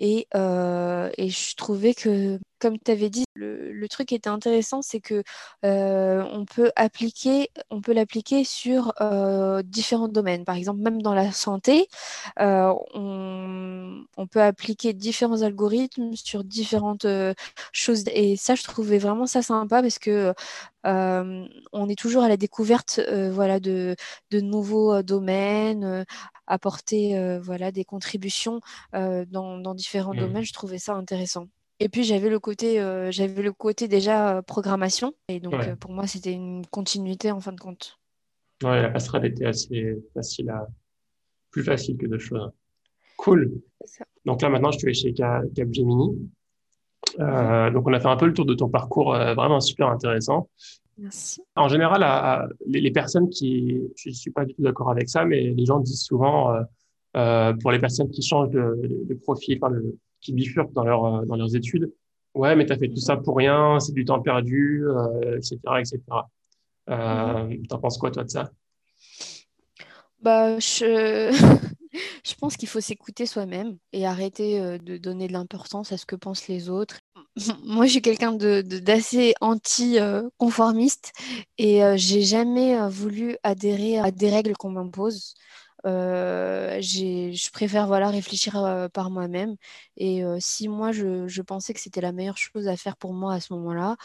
Euh, et je trouvais que, comme tu avais dit, le, le, truc qui était intéressant, c'est que euh, on peut appliquer, on peut l'appliquer sur euh, différents domaines. Par exemple, même dans la santé, euh, on, on, peut appliquer différents algorithmes sur différentes choses. Et ça, je trouvais vraiment ça sympa parce que euh, on est toujours à la découverte euh, voilà, de, de nouveaux euh, domaines, apporter voilà, des contributions dans, dans, différents mmh. domaines. Je trouvais ça intéressant. Et puis j'avais le côté, j'avais le côté déjà programmation. Et donc pour moi, c'était une continuité en fin de compte. Ouais, la passerelle était assez facile à, plus facile que d'autres choses. Cool. Donc là maintenant, je vais chez Capgemini. Euh, donc, on a fait un peu le tour de ton parcours, euh, vraiment super intéressant. Merci. En général, les, personnes qui, je ne suis pas du tout d'accord avec ça, mais les gens disent souvent, euh, pour les personnes qui changent de, profil, enfin, qui bifurquent dans, leur, dans leurs études, ouais, mais tu as fait tout ça pour rien, c'est du temps perdu, etc., etc. Mm-hmm. T'en penses quoi, toi, de ça? Bah, je... Je pense qu'il faut s'écouter soi-même et arrêter euh, de donner de l'importance à ce que pensent les autres. Moi, je suis quelqu'un d'assez anti-conformiste et euh, j'ai jamais euh, voulu adhérer à des règles qu'on m'impose. Je préfère voilà, réfléchir par moi-même. Et si moi, je, je, pensais que c'était la meilleure chose à faire pour moi à ce moment-là,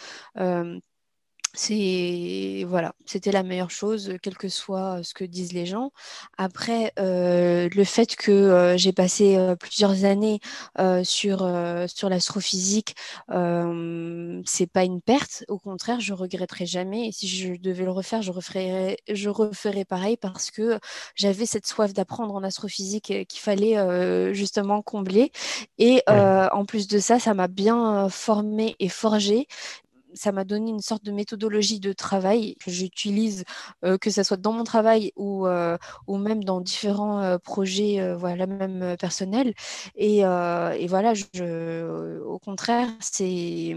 c'est voilà, c'était la meilleure chose, quel que soit ce que disent les gens. Après, euh, le fait que euh, j'ai passé euh, plusieurs années sur sur l'astrophysique, c'est pas une perte. Au contraire, je regretterai jamais. Et si je devais le refaire, je referais je referais pareil parce que j'avais cette soif d'apprendre en astrophysique qu'il fallait justement combler. Et en plus de ça, ça m'a bien formé et forgé ça m'a donné une sorte de méthodologie de travail que j'utilise, euh, que ce soit dans mon travail ou, euh, ou même dans différents euh, projets voilà, même personnels. Et, et voilà, je, au contraire, c'est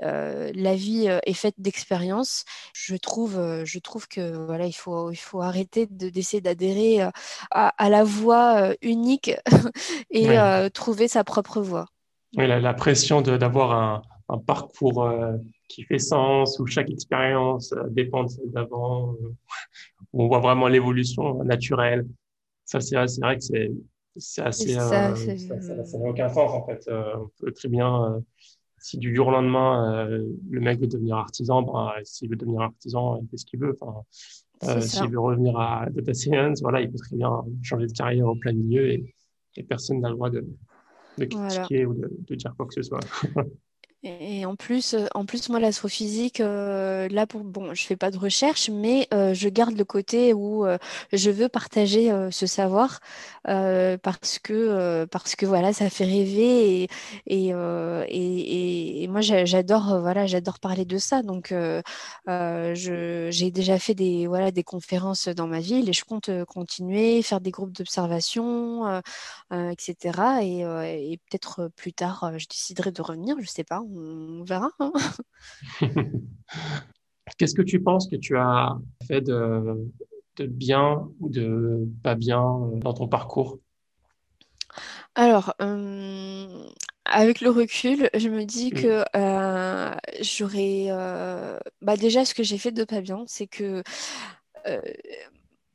la vie est faite d'expériences. Je trouve, je trouve que voilà, il faut, il faut arrêter d'essayer d'adhérer à, à, la voie unique et trouver sa propre voie. Oui, la, la pression d'avoir un, un, parcours qui fait sens, où chaque expérience euh, dépend de celle d'avant, euh, où on voit vraiment l'évolution naturelle. Ça, c'est vrai que c'est c'est assez, ça, euh, ça n'a aucun sens en fait. on peut très bien, si du jour au lendemain, le mec veut devenir artisan, ben, s'il veut devenir artisan, il fait ce qu'il veut. Enfin, s'il veut revenir à data science, voilà, il peut très bien changer de carrière au plein milieu et, personne n'a le droit de, de critiquer ou de, de, dire quoi que ce soit. Et en plus, euh, en plus moi, l'astrophysique, euh, là, pour, bon, je fais pas de recherche, mais euh, je garde le côté où je veux partager ce savoir parce que, parce que voilà, ça fait rêver et, et, et, et moi, j'adore, voilà, j'adore parler de ça. Donc, j'ai déjà fait des, voilà, des conférences dans ma ville et je compte continuer, faire des groupes d'observation, etc. Et, et peut-être plus tard, je déciderai de revenir, je sais pas verra. Hein. Qu'est-ce que tu penses que tu as fait de, bien ou de pas bien euh, dans ton parcours? Alors, euh, avec le recul, je me dis mm. que euh, j'aurais... bah déjà, ce que j'ai fait de pas bien, c'est que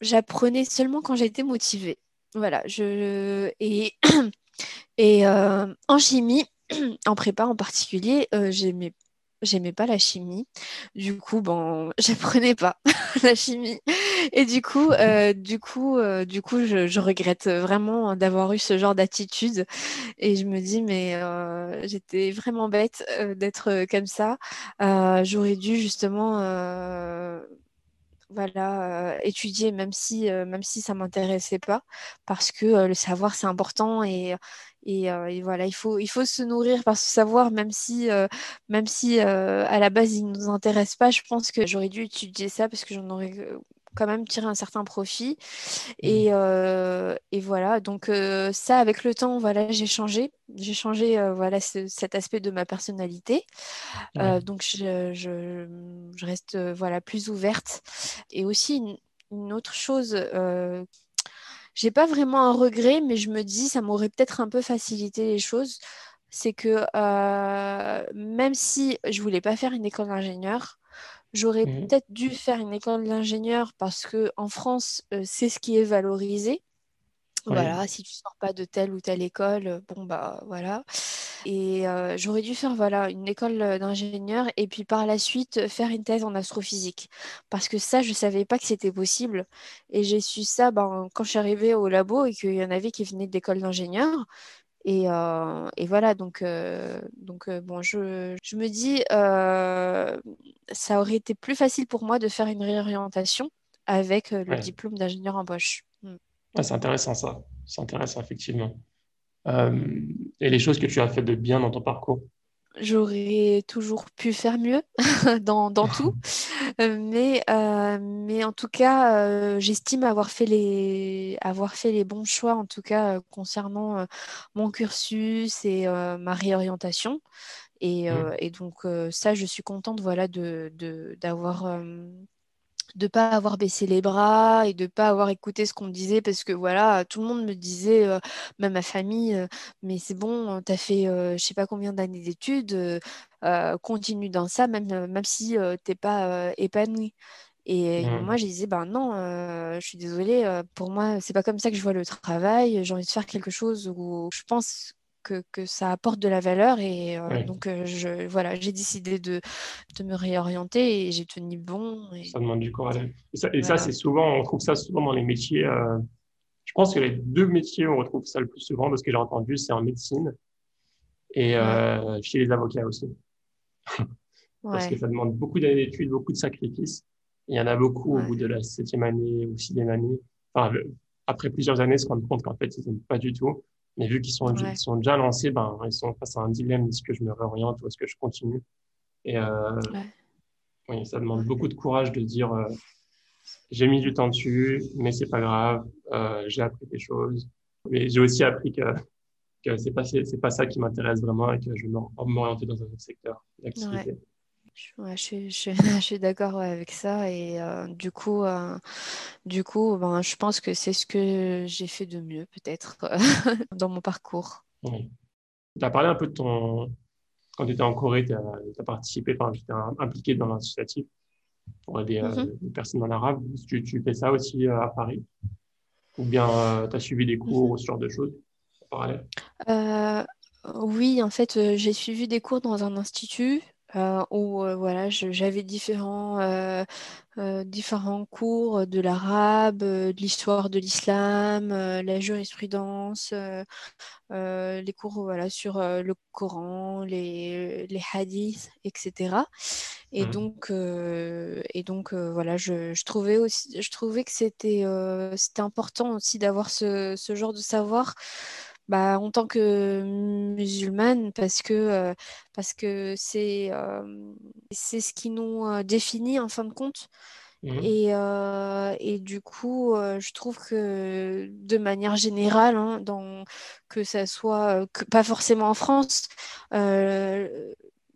j'apprenais seulement quand j'étais motivée. Voilà, je... Et, et en chimie, en prépa en particulier, euh, j'aimais j'aimais pas la chimie. Du coup, bon, j'apprenais pas la chimie. Et du coup, euh, du coup, euh, du coup, je, regrette vraiment d'avoir eu ce genre d'attitude. Et je me dis, mais j'étais vraiment bête d'être comme ça. J'aurais dû justement voilà, étudier même si, même si ça ne m'intéressait pas, parce que le savoir, c'est important et, et, voilà, il faut, il faut se nourrir par ce savoir, même si, même si à la base, il ne nous intéresse pas. Je pense que j'aurais dû étudier ça parce que j'en aurais quand même tiré un certain profit. Et, mmh. et voilà, donc ça, avec le temps, voilà, j'ai changé. J'ai changé voilà, cet aspect de ma personnalité. donc, je, je, je, reste voilà, plus ouverte. Et aussi, une, une autre chose j'ai pas vraiment un regret, mais je me dis ça m'aurait peut-être un peu facilité les choses. C'est que euh, même si je voulais pas faire une école d'ingénieur, j'aurais mmh. peut-être dû faire une école d'ingénieur parce que en France, euh, c'est ce qui est valorisé. Voilà, si tu sors pas de telle ou telle école, euh, bon bah voilà. Et euh, j'aurais dû faire voilà une école d'ingénieur et puis par la suite faire une thèse en astrophysique parce que ça je savais pas que c'était possible et j'ai su ça ben, quand je suis arrivée au labo et qu'il y en avait qui venaient de l'école d'ingénieur. Et, euh, et, voilà, donc, donc bon, je, je, me dis, ça aurait été plus facile pour moi de faire une réorientation avec le diplôme d'ingénieur embauche. Mm c'est intéressant ça. C'est intéressant, effectivement. Euh, et les choses que tu as fait de bien dans ton parcours J'aurais toujours pu faire mieux dans, dans, tout. Euh, mais, euh, mais en tout cas, j'estime avoir, fait les, avoir fait les bons choix, en tout cas, concernant mon cursus et ma réorientation. Et, mmh. et donc, ça, je suis contente voilà, d'avoir de, de pas avoir baissé les bras et de pas avoir écouté ce qu'on me disait parce que voilà tout le monde me disait euh, même ma famille euh, mais c'est bon tu as fait euh, je sais pas combien d'années d'études continue dans ça même même si t'es pas épanoui et mmh. moi je disais ben non je suis désolée pour moi c'est pas comme ça que je vois le travail j'ai envie de faire quelque chose où je pense que, que, ça apporte de la valeur. Et euh, donc, euh, je, voilà, j'ai décidé de, de, me réorienter et j'ai tenu bon. Et... Ça demande du courage. Et ça, c'est souvent, on trouve ça souvent dans les métiers. Euh, je pense que les deux métiers où on retrouve ça le plus souvent, parce que j'ai entendu, c'est en médecine et chez les avocats aussi. parce que ça demande beaucoup d'années d'études, beaucoup de sacrifices. Il y en a beaucoup au bout de la septième année ou sixième année. Enfin, après plusieurs années, se rendre compte qu'en fait, ils n'aiment pas du tout. Mais vu qu'ils sont, sont déjà lancés, ben, ils sont face à un dilemme. Est-ce que je me réoriente ou est-ce que je continue? Et euh, oui, ça demande beaucoup de courage de dire euh, j'ai mis du temps dessus, mais c'est pas grave, euh, j'ai appris des choses. Mais j'ai aussi appris que, que c'est pas, c'est pas ça qui m'intéresse vraiment et que je vais m'orienter dans un autre secteur d'activité. Je, je, suis d'accord avec ça et du coup, du coup ben, je pense que c'est ce que j'ai fait de mieux peut-être dans mon parcours. Tu as parlé un peu de ton... Quand tu étais en Corée, tu as, participé, enfin, tu étais impliqué dans l'associatif pour aider mmh les personnes en arabe. Tu, tu fais ça aussi à Paris? Ou bien tu as suivi des cours mmh ou ce genre de choses Oui, en fait, j'ai suivi des cours dans un institut euh, où euh, voilà, j'avais différents, euh, différents cours de l'arabe, de l'histoire de l'islam, la jurisprudence, les cours voilà, sur le Coran, les, les hadiths, etc. Et mmh. donc, et donc voilà, je, je, trouvais aussi, je trouvais que c'était c'était important aussi d'avoir ce, ce, genre de savoir bah, en tant que musulmane parce que euh, parce que c'est euh, c'est ce qui nous définit en fin de compte. Mmh. Et, et, du coup, je trouve que de manière générale, hein, dans, que ça soit que, pas forcément en France,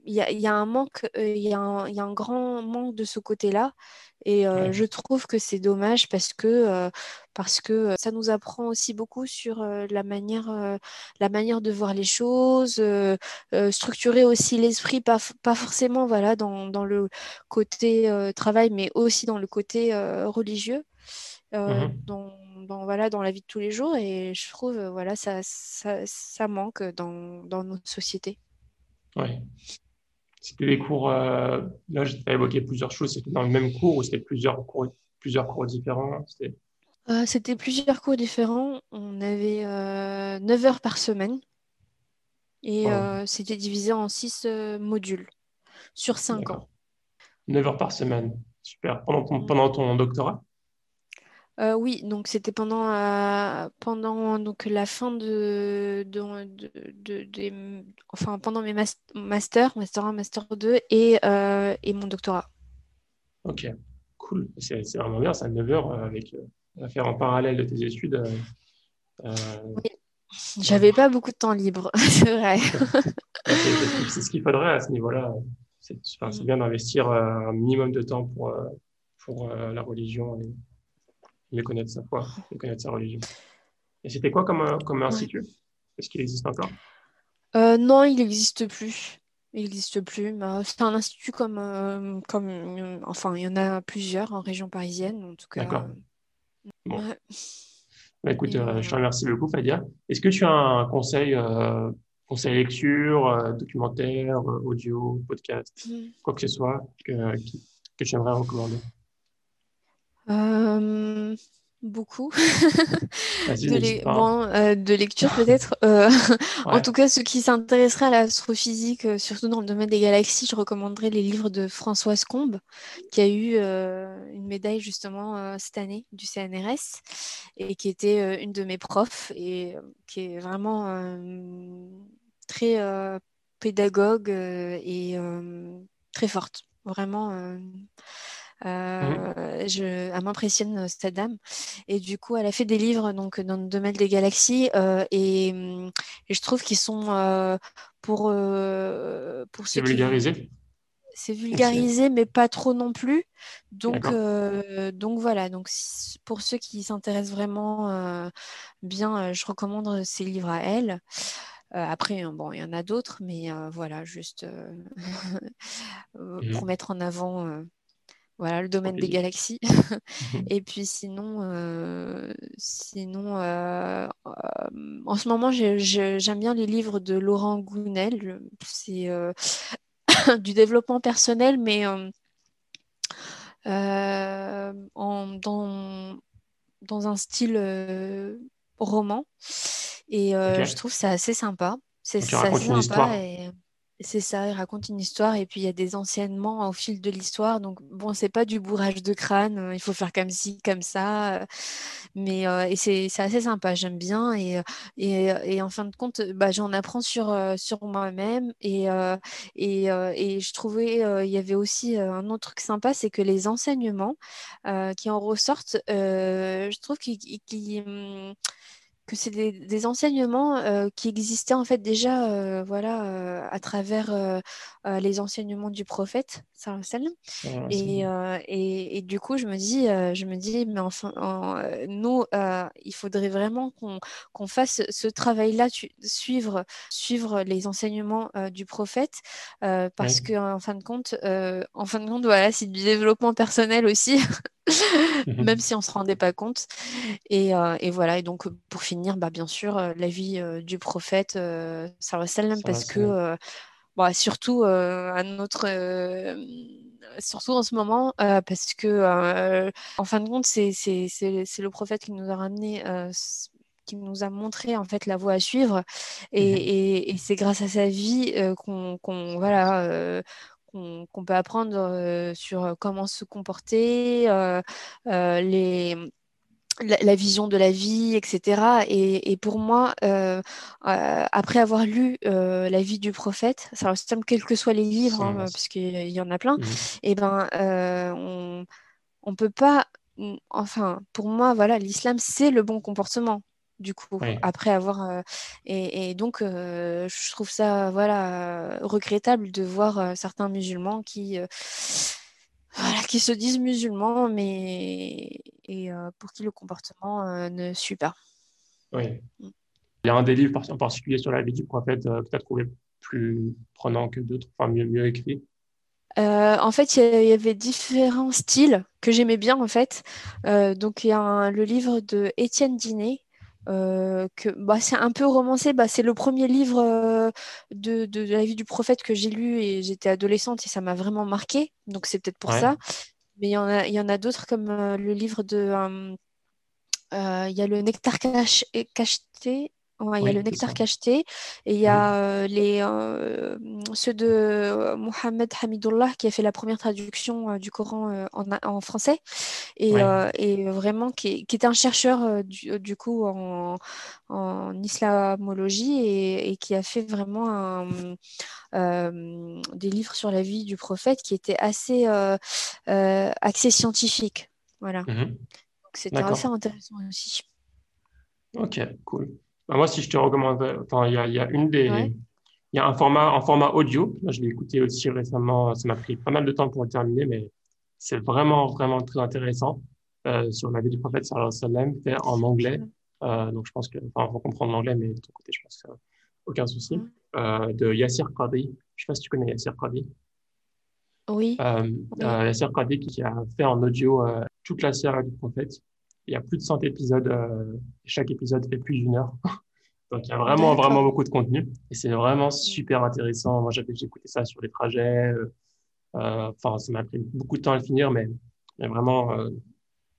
il y a, y, a un manque, il y, y, a un grand manque de ce côté-là. Et je trouve que c'est dommage parce que, parce que ça nous apprend aussi beaucoup sur la, manière, la manière de voir les choses, structurer aussi l'esprit, pas, pas forcément voilà, dans, dans le côté travail, mais aussi dans le côté religieux. Mmh dans, dans, voilà, dans la vie de tous les jours et je trouve voilà ça, ça, ça manque dans, dans notre société. Oui. C'était des cours, euh, là, j'ai évoqué plusieurs choses. C'était dans le même cours ou c'était plusieurs cours, plusieurs cours différents? Euh, C'était plusieurs cours différents. On avait euh, 9 heures par semaine et euh, c'était divisé en 6 modules sur 5 ans. 9 heures par semaine. Super. Pendant ton, doctorat? Euh, oui, donc c'était pendant, euh, pendant donc la fin de, de, enfin pendant mes masters, master 1, master 2 et, euh, et mon doctorat. Ok, cool. C'est vraiment bien, ça 9 heures avec à faire en parallèle de tes études. Oui. J'avais pas beaucoup de temps libre, c'est vrai. c'est ce qu'il faudrait à ce niveau-là. C'est mm. bien d'investir un minimum de temps pour, pour la religion et mieux connaître sa foi, mieux connaître sa religion. Et c'était quoi comme, comme institut? Est-ce qu'il existe encore? Euh, Non, il n'existe plus. Il n'existe plus. C'est un institut comme, euh, comme. Euh, enfin, il y en a plusieurs en région parisienne, en tout cas. D'accord. Bon. Bah, écoute, je te remercie beaucoup, Fadia. Est-ce que tu as un conseil, conseil lecture, documentaire, audio, podcast, mm. quoi que ce soit que, que tu aimerais recommander? Euh, beaucoup. de, bon, euh, de, lecture peut-être. Euh, en tout cas, ceux qui s'intéresseraient à l'astrophysique, surtout dans le domaine des galaxies, je recommanderais les livres de Françoise Combe, qui a eu une médaille justement cette année du CNRS et qui était une de mes profs et qui est vraiment très pédagogue et très forte. Vraiment euh, je, elle m'impressionne euh, cette dame. Et du coup, elle a fait des livres donc dans le domaine des galaxies euh, et, je trouve qu'ils sont pour pour C'est vulgarisé. C'est vulgarisé, mais pas trop non plus. Donc, donc voilà. Donc pour ceux qui s'intéressent vraiment bien, je recommande ces livres à elle. après, bon, il y en a d'autres, mais voilà, juste pour mettre en avant voilà, le domaine des galaxies. et puis sinon, euh, sinon euh, euh, en ce moment, j'aime bien les livres de Laurent Gounel. C'est du développement personnel, mais en, dans, dans un style roman. Et je trouve ça assez sympa. C'est assez sympa. Et... C'est ça, il raconte une histoire et puis il y a des enseignements au fil de l'histoire. Donc, bon, c'est pas du bourrage de crâne, euh, il faut faire comme ci, comme ça. Euh, mais euh, c'est assez sympa, j'aime bien. Et, et, en fin de compte, bah, j'en apprends sur, sur moi-même. Et, et, et, je trouvais, il y avait aussi un autre truc sympa, c'est que les enseignements qui en ressortent, je trouve qu'ils c'est des, enseignements euh, qui existaient en fait déjà euh, voilà euh, à travers les enseignements du prophète et, et, et, du coup je me dis je me dis mais enfin nous il faudrait vraiment qu'on fasse ce travail là suivre suivre les enseignements du prophète parce que en fin de compte en fin de compte voilà c'est du développement personnel aussi même si on ne se rendait pas compte. Et, euh, et, voilà, et donc pour finir, bah, bien sûr, euh, la vie euh, du prophète, euh, parce que bah, surtout à notre surtout en ce moment, parce que en fin de compte, c'est le prophète qui nous a ramené, qui nous a montré en fait la voie à suivre, et, mmh et, et c'est grâce à sa vie qu'on voilà qu'on peut apprendre sur comment se comporter, les, la, vision de la vie, etc. Et, pour moi, après avoir lu la vie du prophète, ça, quels que soient les livres, hein, parce qu'il y en a plein, mmh. et eh ben, on ne peut pas, enfin, pour moi, voilà, l'islam, c'est le bon comportement du coup, après avoir. Euh, et, donc, euh, je trouve ça voilà, regrettable de voir euh, certains musulmans qui, voilà, qui se disent musulmans, mais et, pour qui le comportement ne suit pas. Oui. Mm. Il y a un des livres en particulier sur la vie du prophète que tu as trouvé plus prenant que d'autres, enfin mieux, mieux écrit en fait, il y, avait différents styles que j'aimais bien, en fait. donc, il y a le livre de Étienne Diné euh, que bah, c'est un peu romancé. Bah, c'est le premier livre euh, de, de, la vie du prophète que j'ai lu et j'étais adolescente et ça m'a vraiment marqué. Donc c'est peut-être pour ça. Mais il y en a, il y en a d'autres comme euh, le livre de. Il y a le Nectar cacheté. Il y a le nectar cacheté et il y a les, ceux de Mohamed Hamidullah qui a fait la première traduction du Coran en, français et, et vraiment qui, qui, est un chercheur du, coup en, en islamologie et, et, qui a fait vraiment un, des livres sur la vie du prophète qui étaient assez axés scientifiques. Voilà. Mmh c'était assez intéressant aussi. Ok, cool. Bah, moi, si je te recommande, enfin, il y a, y a, une des, il y a un format, un format audio. je l'ai écouté aussi récemment. Ça m'a pris pas mal de temps pour le terminer, mais c'est vraiment, vraiment très intéressant euh, sur la vie du prophète sallallahu alayhi wa sallam, fait en anglais. Euh, donc, je pense que, enfin, faut comprendre l'anglais, mais de ton côté, je pense que aucun souci. Euh, de Yassir Qadi. Je sais pas si tu connais Yassir Qadi. Oui. Euh, euh, Yassir Qadi qui a fait en audio toute la série du prophète. Il y a plus de 100 épisodes. Euh, chaque épisode fait plus d'une heure. Donc, il y a vraiment, vraiment beaucoup de contenu. Et c'est vraiment super intéressant. Moi, j'avais écouté ça sur les trajets. Euh, enfin, ça m'a pris beaucoup de temps à le finir, mais, mais vraiment,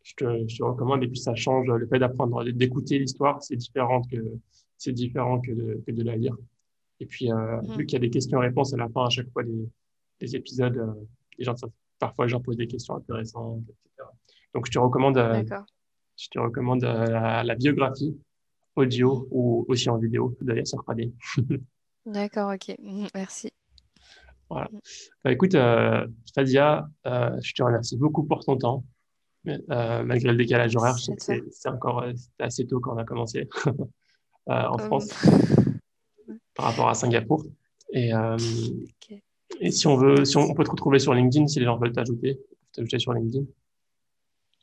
je te, je, te, recommande. Et puis, ça change le fait d'apprendre, d'écouter l'histoire. C'est différent que, c'est différent que de, que de la lire. Et puis, mm. vu qu'il y a des questions-réponses à la fin à chaque fois des, des épisodes, euh, les gens, parfois, j'en pose des questions intéressantes, etc. Donc, je te recommande, euh, je te recommande euh, la, biographie audio ou aussi en vidéo de Yasser Qadi. D'accord, ok. Merci. Voilà. Bah, écoute, euh, Fadia, je te remercie beaucoup pour ton temps. malgré le décalage horaire, je sais que c'est encore assez tôt quand on a commencé en France par rapport à Singapour. Et, et si on veut, si on, peut te retrouver sur LinkedIn, si les gens veulent t'ajouter, t'ajouter sur LinkedIn.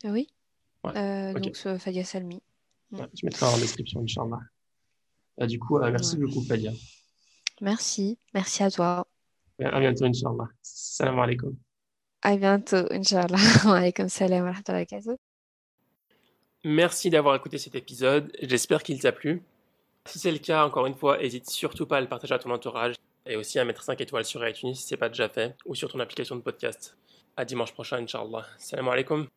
Ah Euh, donc Fadia Salmi. Ouais, je mettrai en description, Inch'Allah. Bah, du coup, euh, merci beaucoup, Fadia. Merci. Merci à toi. À bientôt, Inch'Allah. Salam alaikum. À bientôt, Inch'Allah. wa alaikum salam wa rahmatullahi Merci d'avoir écouté cet épisode. J'espère qu'il t'a plu. Si c'est le cas, encore une fois, n'hésite surtout pas à le partager à ton entourage et aussi à mettre 5 étoiles sur iTunes si ce n'est pas déjà fait ou sur ton application de podcast. À dimanche prochain, Inch'Allah. Salam alaikum.